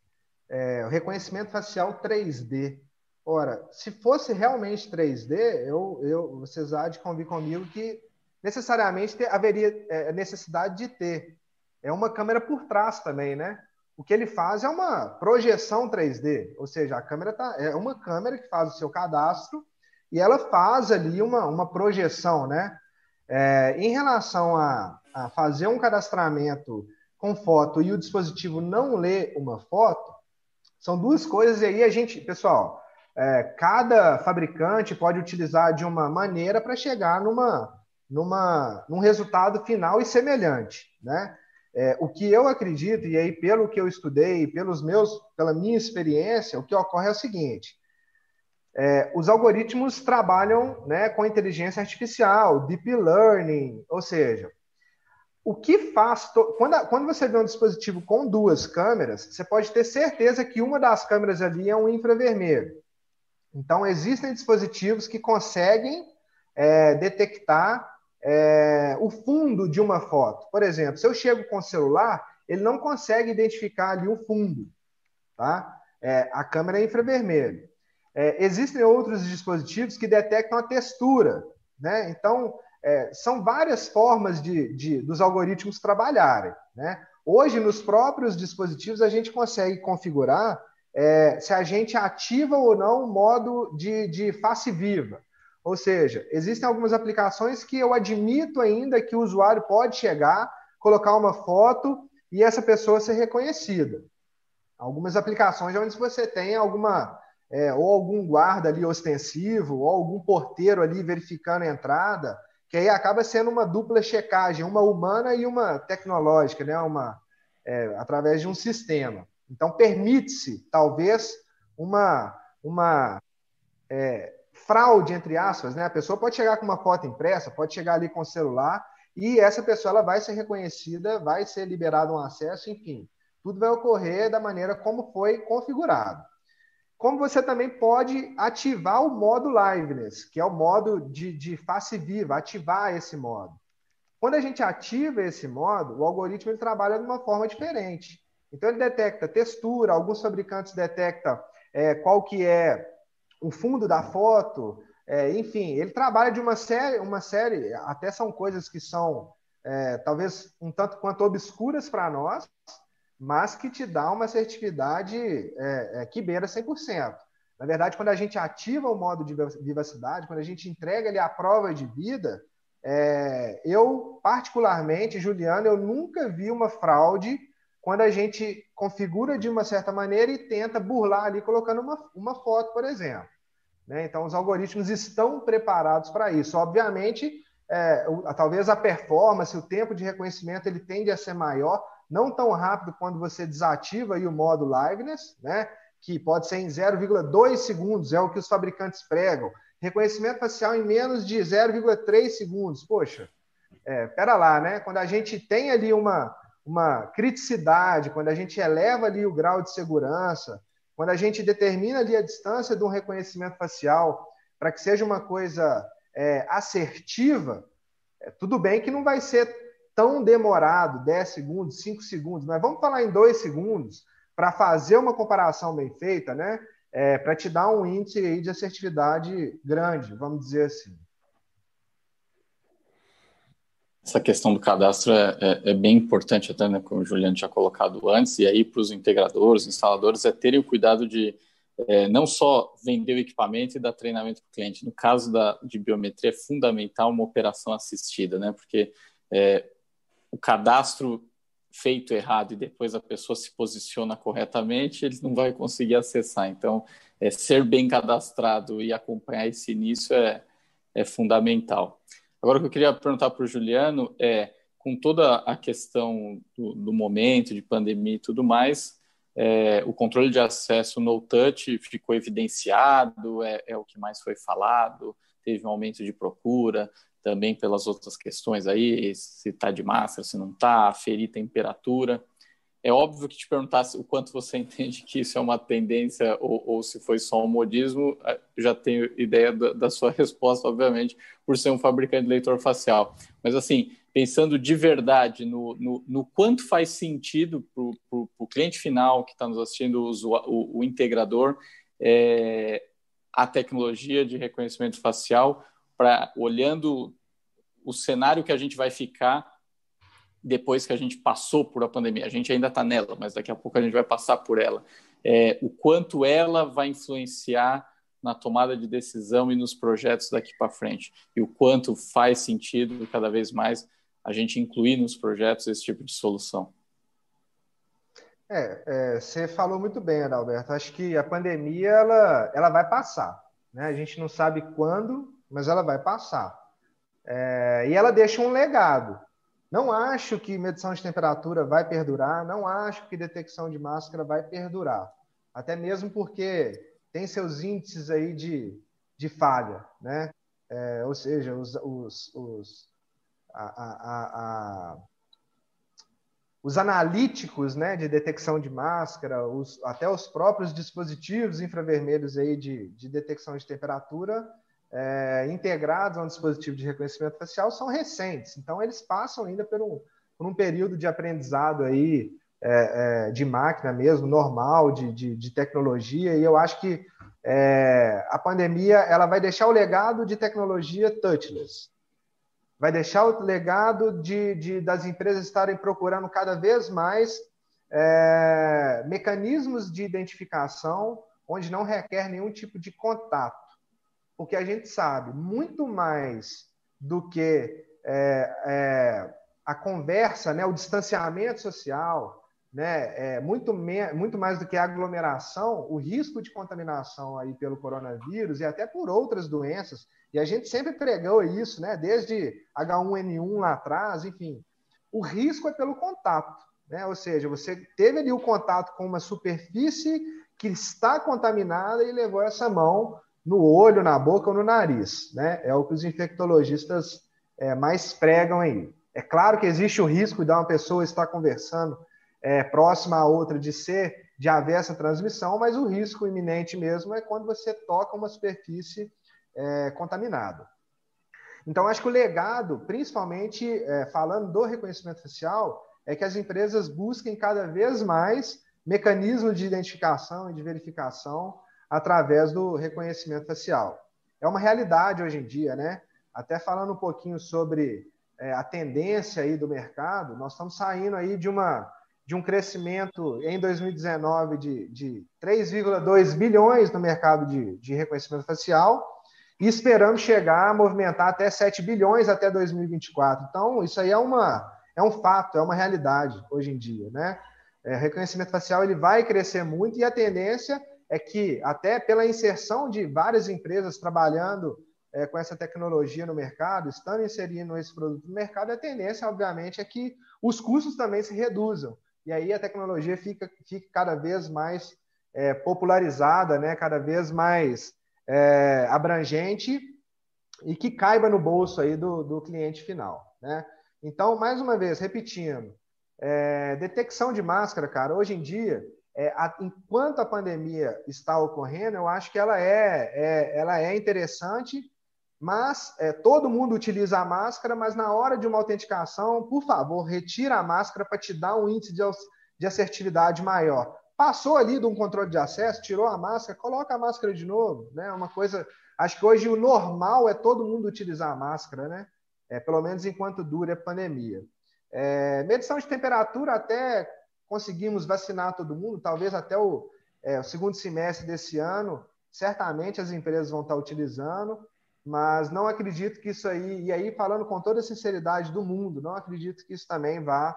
é, o reconhecimento facial 3D. Ora, se fosse realmente 3D, eu, eu, vocês há de convir comigo que necessariamente ter, haveria é, necessidade de ter. É uma câmera por trás também, né? O que ele faz é uma projeção 3D, ou seja, a câmera tá, é uma câmera que faz o seu cadastro e ela faz ali uma, uma projeção, né? É, em relação a, a fazer um cadastramento com foto e o dispositivo não lê uma foto, são duas coisas, e aí a gente, pessoal, é, cada fabricante pode utilizar de uma maneira para chegar numa, numa, num resultado final e semelhante, né? É, o que eu acredito, e aí pelo que eu estudei, pelos meus, pela minha experiência, o que ocorre é o seguinte: é, os algoritmos trabalham né, com inteligência artificial, deep learning, ou seja, o que faz. To... Quando, quando você vê um dispositivo com duas câmeras, você pode ter certeza que uma das câmeras ali é um infravermelho. Então, existem dispositivos que conseguem é, detectar é, o fundo de uma foto. Por exemplo, se eu chego com o celular, ele não consegue identificar ali o fundo. Tá? É, a câmera é infravermelho. É, existem outros dispositivos que detectam a textura. Né? Então, é, são várias formas de, de, dos algoritmos trabalharem. Né? Hoje, nos próprios dispositivos, a gente consegue configurar é, se a gente ativa ou não o modo de, de face viva. Ou seja, existem algumas aplicações que eu admito ainda que o usuário pode chegar, colocar uma foto e essa pessoa ser reconhecida. Algumas aplicações onde você tem alguma é, ou algum guarda ali ostensivo, ou algum porteiro ali verificando a entrada, que aí acaba sendo uma dupla checagem, uma humana e uma tecnológica, né? uma, é, através de um sistema. Então, permite-se, talvez, uma, uma é, fraude, entre aspas. Né? A pessoa pode chegar com uma foto impressa, pode chegar ali com o celular, e essa pessoa ela vai ser reconhecida, vai ser liberado um acesso, enfim. Tudo vai ocorrer da maneira como foi configurado. Como você também pode ativar o modo liveness, que é o modo de, de face viva, ativar esse modo. Quando a gente ativa esse modo, o algoritmo ele trabalha de uma forma diferente. Então ele detecta textura, alguns fabricantes detectam é, qual que é o fundo da foto, é, enfim, ele trabalha de uma série, uma série, até são coisas que são é, talvez um tanto quanto obscuras para nós, mas que te dá uma assertividade é, é, que beira 100%. Na verdade, quando a gente ativa o modo de vivacidade, quando a gente entrega ali a prova de vida, é, eu, particularmente, Juliano, eu nunca vi uma fraude quando a gente configura de uma certa maneira e tenta burlar ali colocando uma, uma foto, por exemplo. Né? Então, os algoritmos estão preparados para isso. Obviamente, é, talvez a performance, o tempo de reconhecimento, ele tende a ser maior, não tão rápido quando você desativa o modo liveness, né? que pode ser em 0,2 segundos, é o que os fabricantes pregam. Reconhecimento facial em menos de 0,3 segundos. Poxa, é, pera lá, né? Quando a gente tem ali uma, uma criticidade, quando a gente eleva ali o grau de segurança, quando a gente determina ali a distância de um reconhecimento facial para que seja uma coisa é, assertiva, é, tudo bem que não vai ser tão demorado, 10 segundos, 5 segundos, mas vamos falar em 2 segundos, para fazer uma comparação bem feita, né? É, para te dar um índice de assertividade grande, vamos dizer assim. Essa questão do cadastro é, é, é bem importante, até né, como o Juliano tinha colocado antes, e aí para os integradores, instaladores, é terem o cuidado de é, não só vender o equipamento e dar treinamento para o cliente. No caso da, de biometria, é fundamental uma operação assistida, né? Porque é, o cadastro feito errado e depois a pessoa se posiciona corretamente, ele não vai conseguir acessar. Então, é, ser bem cadastrado e acompanhar esse início é, é fundamental. Agora, o que eu queria perguntar para o Juliano é, com toda a questão do, do momento, de pandemia e tudo mais, é, o controle de acesso no touch ficou evidenciado, é, é, o que mais foi falado, teve um aumento de procura, também pelas outras questões aí, se está de máscara, se não está, ferir temperatura. É óbvio que te perguntasse o quanto você entende que isso é uma tendência ou, ou se foi só um modismo, é, já tenho ideia da, da, sua resposta, obviamente, por ser um fabricante de leitor facial. Mas, assim, pensando de verdade no, no, no quanto faz sentido para o cliente final que está nos assistindo, o, o, o integrador, é, a tecnologia de reconhecimento facial, para olhando o cenário que a gente vai ficar depois que a gente passou por a pandemia. A gente ainda está nela, mas daqui a pouco a gente vai passar por ela. É, o quanto ela vai influenciar na tomada de decisão e nos projetos daqui para frente. E o quanto faz sentido cada vez mais a gente incluir nos projetos esse tipo de solução. É, é, você falou muito bem, Adalberto. Acho que a pandemia ela, ela vai passar. Né? A gente não sabe quando, mas ela vai passar. É, e ela deixa um legado. Não acho que medição de temperatura vai perdurar, não acho que detecção de máscara vai perdurar. Até mesmo porque tem seus índices aí de, de falha, né? É, ou seja, os, os, os, a, a, a, os analíticos né, de detecção de máscara, os, até os próprios dispositivos infravermelhos aí de, de detecção de temperatura é, integrados a um dispositivo de reconhecimento facial são recentes. Então, eles passam ainda por um, por um período de aprendizado aí, é, é, de máquina mesmo, normal, de, de, de, tecnologia, e eu acho que é, a pandemia ela vai deixar o legado de tecnologia touchless. Vai deixar o legado de, de das empresas estarem procurando cada vez mais é, mecanismos de identificação onde não requer nenhum tipo de contato porque a gente sabe muito mais do que é, é, a conversa, né, o distanciamento social, né, é, muito, muito mais do que a aglomeração, o risco de contaminação aí pelo coronavírus e até por outras doenças. E a gente sempre pregou isso, né, desde H1N1 lá atrás, enfim. O risco é pelo contato, né? Ou seja, você teve ali o contato com uma superfície que está contaminada e levou essa mão no olho, na boca ou no nariz. Né? É o que os infectologistas é, mais pregam aí. É claro que existe o risco de uma pessoa estar conversando é, próxima a outra de ser, de haver essa transmissão, mas o risco iminente mesmo é quando você toca uma superfície é, contaminada. Então, acho que o legado, principalmente é, falando do reconhecimento facial, é que as empresas busquem cada vez mais mecanismos de identificação e de verificação através do reconhecimento facial. É uma realidade hoje em dia, né? Até falando um pouquinho sobre é, a tendência aí do mercado, nós estamos saindo aí de uma de um crescimento em 2019 de, de 3,2 bilhões no mercado de, de reconhecimento facial e esperamos chegar a movimentar até 7 bilhões até 2024. Então, isso aí é, uma, é um fato, é uma realidade hoje em dia, né? É, reconhecimento facial ele vai crescer muito e a tendência é que, até pela inserção de várias empresas trabalhando é, com essa tecnologia no mercado, estando inserindo esse produto no mercado, a tendência, obviamente, é que os custos também se reduzam. E aí a tecnologia fica, fica cada vez mais é, popularizada, né? cada vez mais é, abrangente e que caiba no bolso aí do, do cliente final. Né? Então, mais uma vez, repetindo, é, detecção de máscara, cara, hoje em dia, é, a, enquanto a pandemia está ocorrendo, eu acho que ela é, é ela é interessante, mas é, todo mundo utiliza a máscara, mas na hora de uma autenticação, por favor, retira a máscara para te dar um índice de, de assertividade maior. Passou ali de um controle de acesso, tirou a máscara, coloca a máscara de novo, né? Uma coisa. Acho que hoje o normal é todo mundo utilizar a máscara, né? é, pelo menos enquanto dure a pandemia. É, medição de temperatura, até conseguimos vacinar todo mundo, talvez até o, é, o segundo semestre desse ano, certamente as empresas vão estar utilizando, mas não acredito que isso aí, e aí falando com toda a sinceridade do mundo, não acredito que isso também vá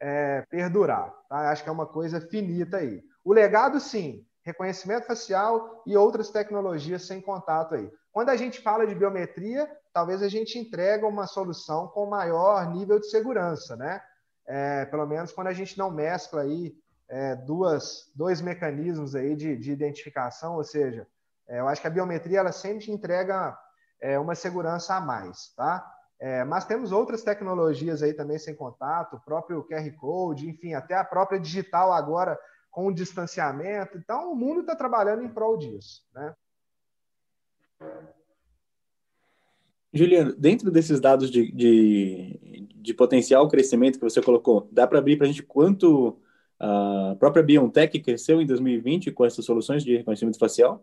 é, perdurar. Tá? Acho que é uma coisa finita aí. O legado, sim, reconhecimento facial e outras tecnologias sem contato aí. Quando a gente fala de biometria, talvez a gente entrega uma solução com maior nível de segurança, né? É, pelo menos quando a gente não mescla aí é, duas, dois mecanismos aí de, de identificação, ou seja, é, eu acho que a biometria ela sempre entrega é, uma segurança a mais, tá? É, mas temos outras tecnologias aí também sem contato, o próprio QR Code, enfim, até a própria digital agora com o distanciamento. Então, o mundo está trabalhando em prol disso, né? Juliano, dentro desses dados de, de, de potencial crescimento que você colocou, dá para abrir para a gente quanto a própria BioNTech cresceu em 2020 com essas soluções de reconhecimento facial?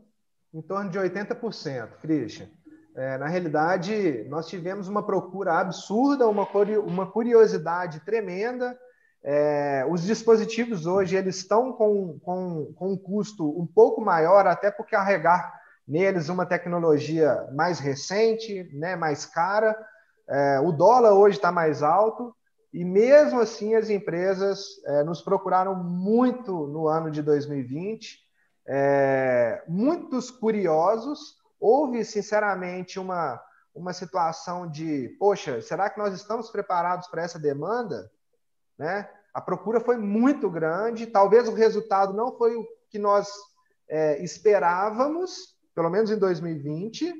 Em torno de 80%, Christian. É, na realidade, nós tivemos uma procura absurda, uma, uma curiosidade tremenda. É, os dispositivos hoje eles estão com, com, com um custo um pouco maior, até por carregar neles uma tecnologia mais recente, né, mais cara. É, o dólar hoje está mais alto e mesmo assim as empresas é, nos procuraram muito no ano de 2020, é, muitos curiosos houve, sinceramente, uma, uma situação de, poxa, será que nós estamos preparados para essa demanda? Né? A procura foi muito grande, talvez o resultado não foi o que nós é, esperávamos, pelo menos em 2020,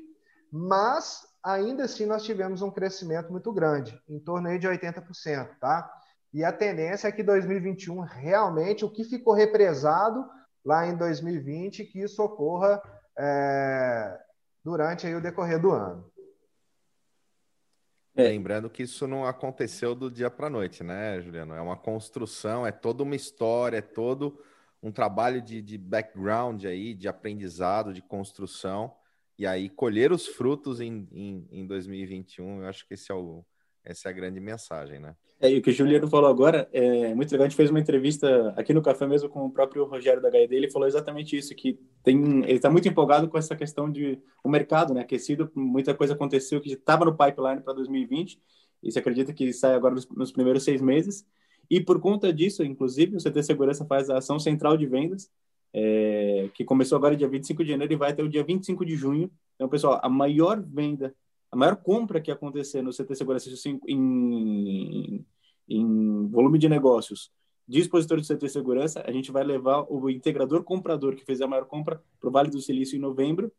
mas ainda assim nós tivemos um crescimento muito grande, em torno aí de 80%, tá? E a tendência é que 2021 realmente o que ficou represado lá em 2020 que isso ocorra é, durante aí o decorrer do ano. É. Lembrando que isso não aconteceu do dia para a noite, né, Juliano? É uma construção, é toda uma história, é todo um trabalho de, de background aí, de aprendizado, de construção. E aí, colher os frutos em, em, em 2021, eu acho que esse é o, essa é a grande mensagem, né? É, e o que o Juliano falou agora é muito legal. A gente fez uma entrevista aqui no café mesmo com o próprio Rogério da HED. Ele falou exatamente isso, que tem, ele está muito empolgado com essa questão de o mercado, né, aquecido. Muita coisa aconteceu que estava no pipeline para 2020 e se acredita que sai agora nos, nos, primeiros seis meses. E por conta disso, inclusive, o CT Segurança faz a ação central de vendas, é, que começou agora dia 25 de janeiro e vai até o dia 25 de junho. Então, pessoal, a maior venda a maior compra que acontecer no CT Segurança em, em volume de negócios de expositor de CT Segurança, a gente vai levar o integrador comprador que fez a maior compra para o Vale do Silício em novembro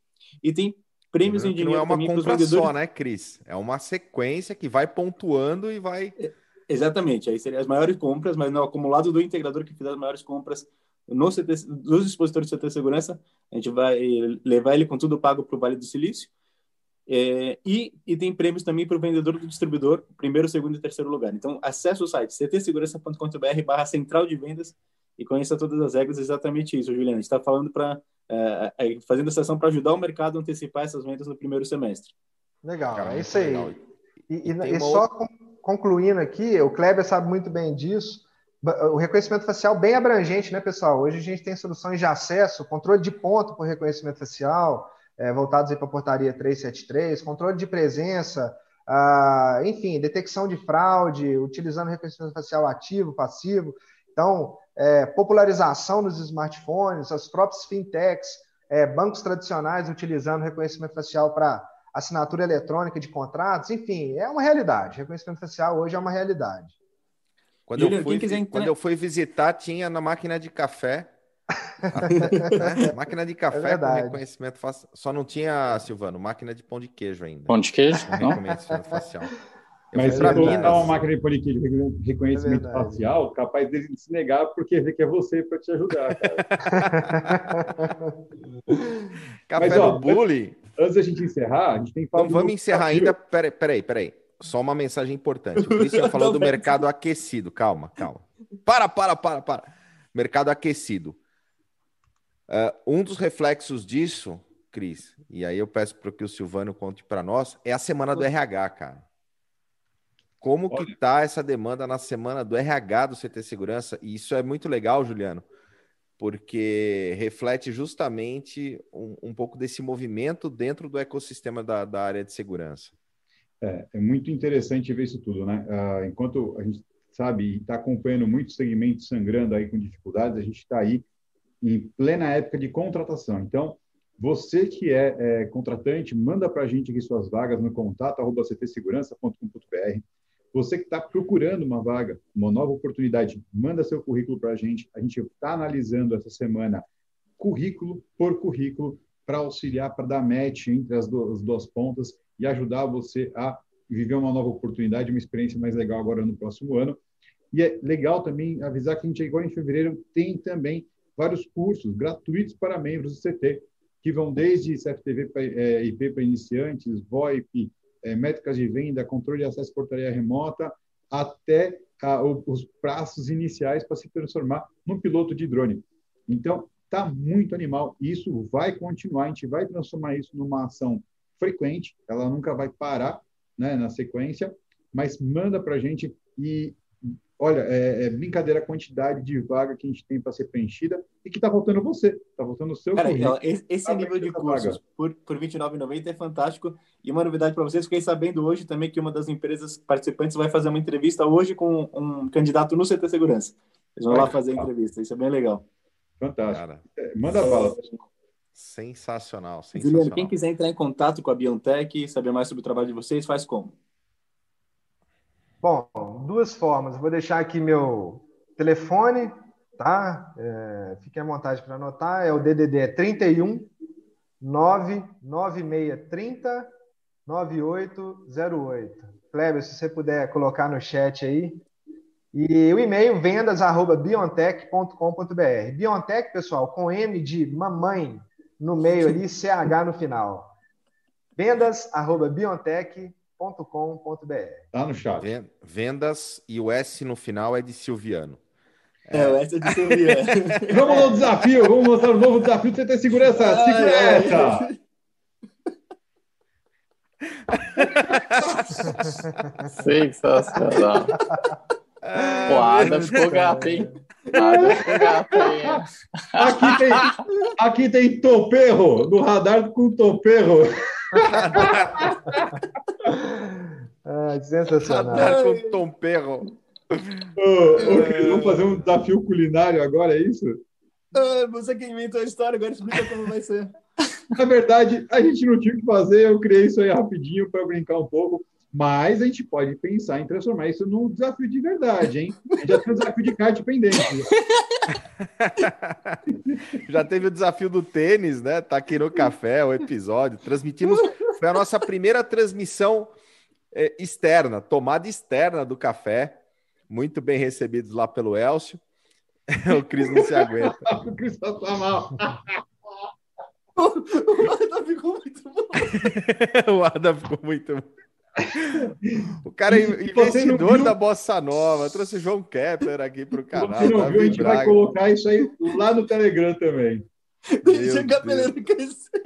e tem prêmios em dinheiro. Não é uma compra só, né, Cris? É uma sequência que vai pontuando e vai. É, exatamente, aí seriam as maiores compras, mas no acumulado do integrador que fez as maiores compras no CT, dos expositores de CT Segurança, a gente vai levar ele com tudo pago para o Vale do Silício é, e, e tem prêmios também para o vendedor do distribuidor, primeiro, segundo e terceiro lugar. Então, acesse o site ctsegurança.com.br barra central de vendas e conheça todas as regras, exatamente isso, Juliana. A gente está falando para, é, é, fazendo essa ação para ajudar o mercado a antecipar essas vendas no primeiro semestre. Legal, é isso aí. E, e, e, e só concluindo aqui, o Kleber sabe muito bem disso, o reconhecimento facial bem abrangente, né, pessoal? Hoje a gente tem soluções de acesso, controle de ponto por reconhecimento facial, é, voltados para a portaria 373, controle de presença, ah, enfim, detecção de fraude, utilizando reconhecimento facial ativo, passivo. Então, é, popularização nos smartphones, as próprias fintechs, é, bancos tradicionais utilizando reconhecimento facial para assinatura eletrônica de contratos, enfim, é uma realidade. Reconhecimento facial hoje é uma realidade. Quando, eu, fui, quando eu fui visitar, tinha na máquina de café né? Máquina de café é com reconhecimento facial. Só não tinha, Silvano, máquina de pão de queijo ainda. Pão de queijo? Com reconhecimento facial. Eu Mas se colocar uma máquina de pão de queijo reconhecimento é facial, capaz dele se negar porque ele quer você para te ajudar, Café Mas, ó, no bully. Antes da gente encerrar, a gente tem que falar. Não vamos encerrar ainda. Peraí, peraí, peraí. Só uma mensagem importante. O Cristian falou do mercado aquecido. Calma, calma. Para, para, para, para. Mercado aquecido. Uh, um dos reflexos disso, Cris, e aí eu peço para que o Silvano conte para nós, é a semana do RH, cara. como Olha. que tá essa demanda na semana do RH do CT Segurança? E isso é muito legal, Juliano, porque reflete justamente um, um pouco desse movimento dentro do ecossistema da, da área de segurança. É, é, muito interessante ver isso tudo, né? Ah, enquanto a gente sabe está acompanhando muitos segmentos sangrando aí com dificuldades, a gente está aí em plena época de contratação. Então, você que é, é contratante, manda para a gente aqui suas vagas no contato arroba ctsegurança.com.br. Você que está procurando uma vaga, uma nova oportunidade, manda seu currículo para a gente. A gente está analisando essa semana currículo por currículo para auxiliar, para dar match entre as duas, as duas pontas e ajudar você a viver uma nova oportunidade, uma experiência mais legal agora no próximo ano. E é legal também avisar que a gente, igual em fevereiro, tem também vários cursos gratuitos para membros do CT, que vão desde CFTV é, IP para iniciantes, VoIP, é, métricas de venda, controle de acesso portaria remota, até a, os prazos iniciais para se transformar num piloto de drone. Então, está muito animal. Isso vai continuar, a gente vai transformar isso numa ação frequente, ela nunca vai parar né, na sequência, mas manda para a gente e olha, é, é, brincadeira a quantidade de vaga que a gente tem para ser preenchida e que está faltando você, está faltando o seu Cara, então, esse nível de cursos por, por R$29,90 é fantástico. E uma novidade para vocês, fiquei sabendo hoje também que uma das empresas participantes vai fazer uma entrevista hoje com um candidato no CT Segurança. Eles vão lá fazer a entrevista, isso é bem legal. Fantástico. É, manda bala. Sensacional, sensacional. Juliano, quem quiser entrar em contato com a Biontech e saber mais sobre o trabalho de vocês, faz como? Bom, duas formas. Vou deixar aqui meu telefone, tá? É, fiquem à vontade para anotar. É o DDD 31 99630 9808. Kleber, se você puder colocar no chat aí. E o e-mail vendas@biontech.com.br. Biontech, pessoal, com M de mamãe no meio ali, CH no final. vendas@biontech.com.br com.br Tá no chat. Vendas e o S no final é de Silviano. É, é o S é de Silviano. vamos no desafio, vamos mostrar o novo desafio de ter segurança. Segurança! Sensacional. Pô, a Ada ficou gata, hein? A Ada ficou gata, hein? Aqui tem, aqui tem toperro, no radar com toperro. ah, sensacional. Radar com toperro. Ô, vamos fazer um desafio culinário agora, é isso? Ah, você que inventou a história, agora explica como vai ser. Na verdade, a gente não tinha o que fazer, eu criei isso aí rapidinho para brincar um pouco. Mas a gente pode pensar em transformar isso num desafio de verdade, hein? A gente já tem um desafio de kart pendente. já teve o desafio do tênis, né? Tá aqui no café, o episódio. Transmitimos. Foi a nossa primeira transmissão é, externa, tomada externa do café. Muito bem recebidos lá pelo Elcio. o Cris não se aguenta. o Cris tá mal. o Adam ficou muito bom. o Adam ficou muito bom. O cara é investidor da Bossa Nova, trouxe o João Kepler aqui para o canal. Se não viu, a gente Braga. vai colocar isso aí lá no Telegram também. Deixa a cabeleira crescer.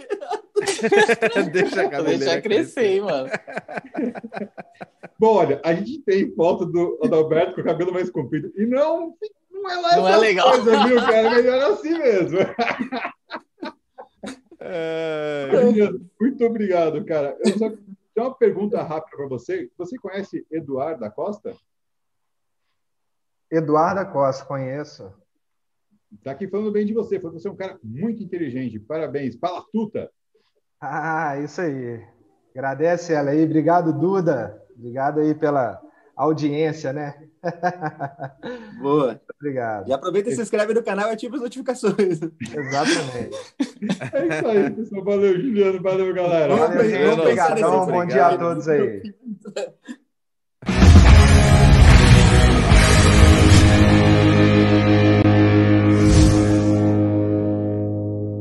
Deixa a cabeleira Deixa crescer, hein, mano. Bom, olha, a gente tem foto do Adalberto com o cabelo mais comprido. E não, não é lá não é legal. coisa, viu, cara? Melhor assim mesmo. É... Muito obrigado, cara. Eu só tem uma pergunta rápida para você. Você conhece Eduardo da Costa? Eduardo da Costa, conheço. Está aqui falando bem de você. Você é um cara muito inteligente. Parabéns. Fala tuta. Ah, isso aí. Agradece ela aí. Obrigado, Duda. Obrigado aí pela audiência, né? Boa. Obrigado. E aproveita e se inscreve no canal e ativa as notificações. Exatamente. É isso aí, pessoal. Valeu, Juliano. Valeu, galera. Valeu, Valeu Obrigadão. Bom dia a todos aí.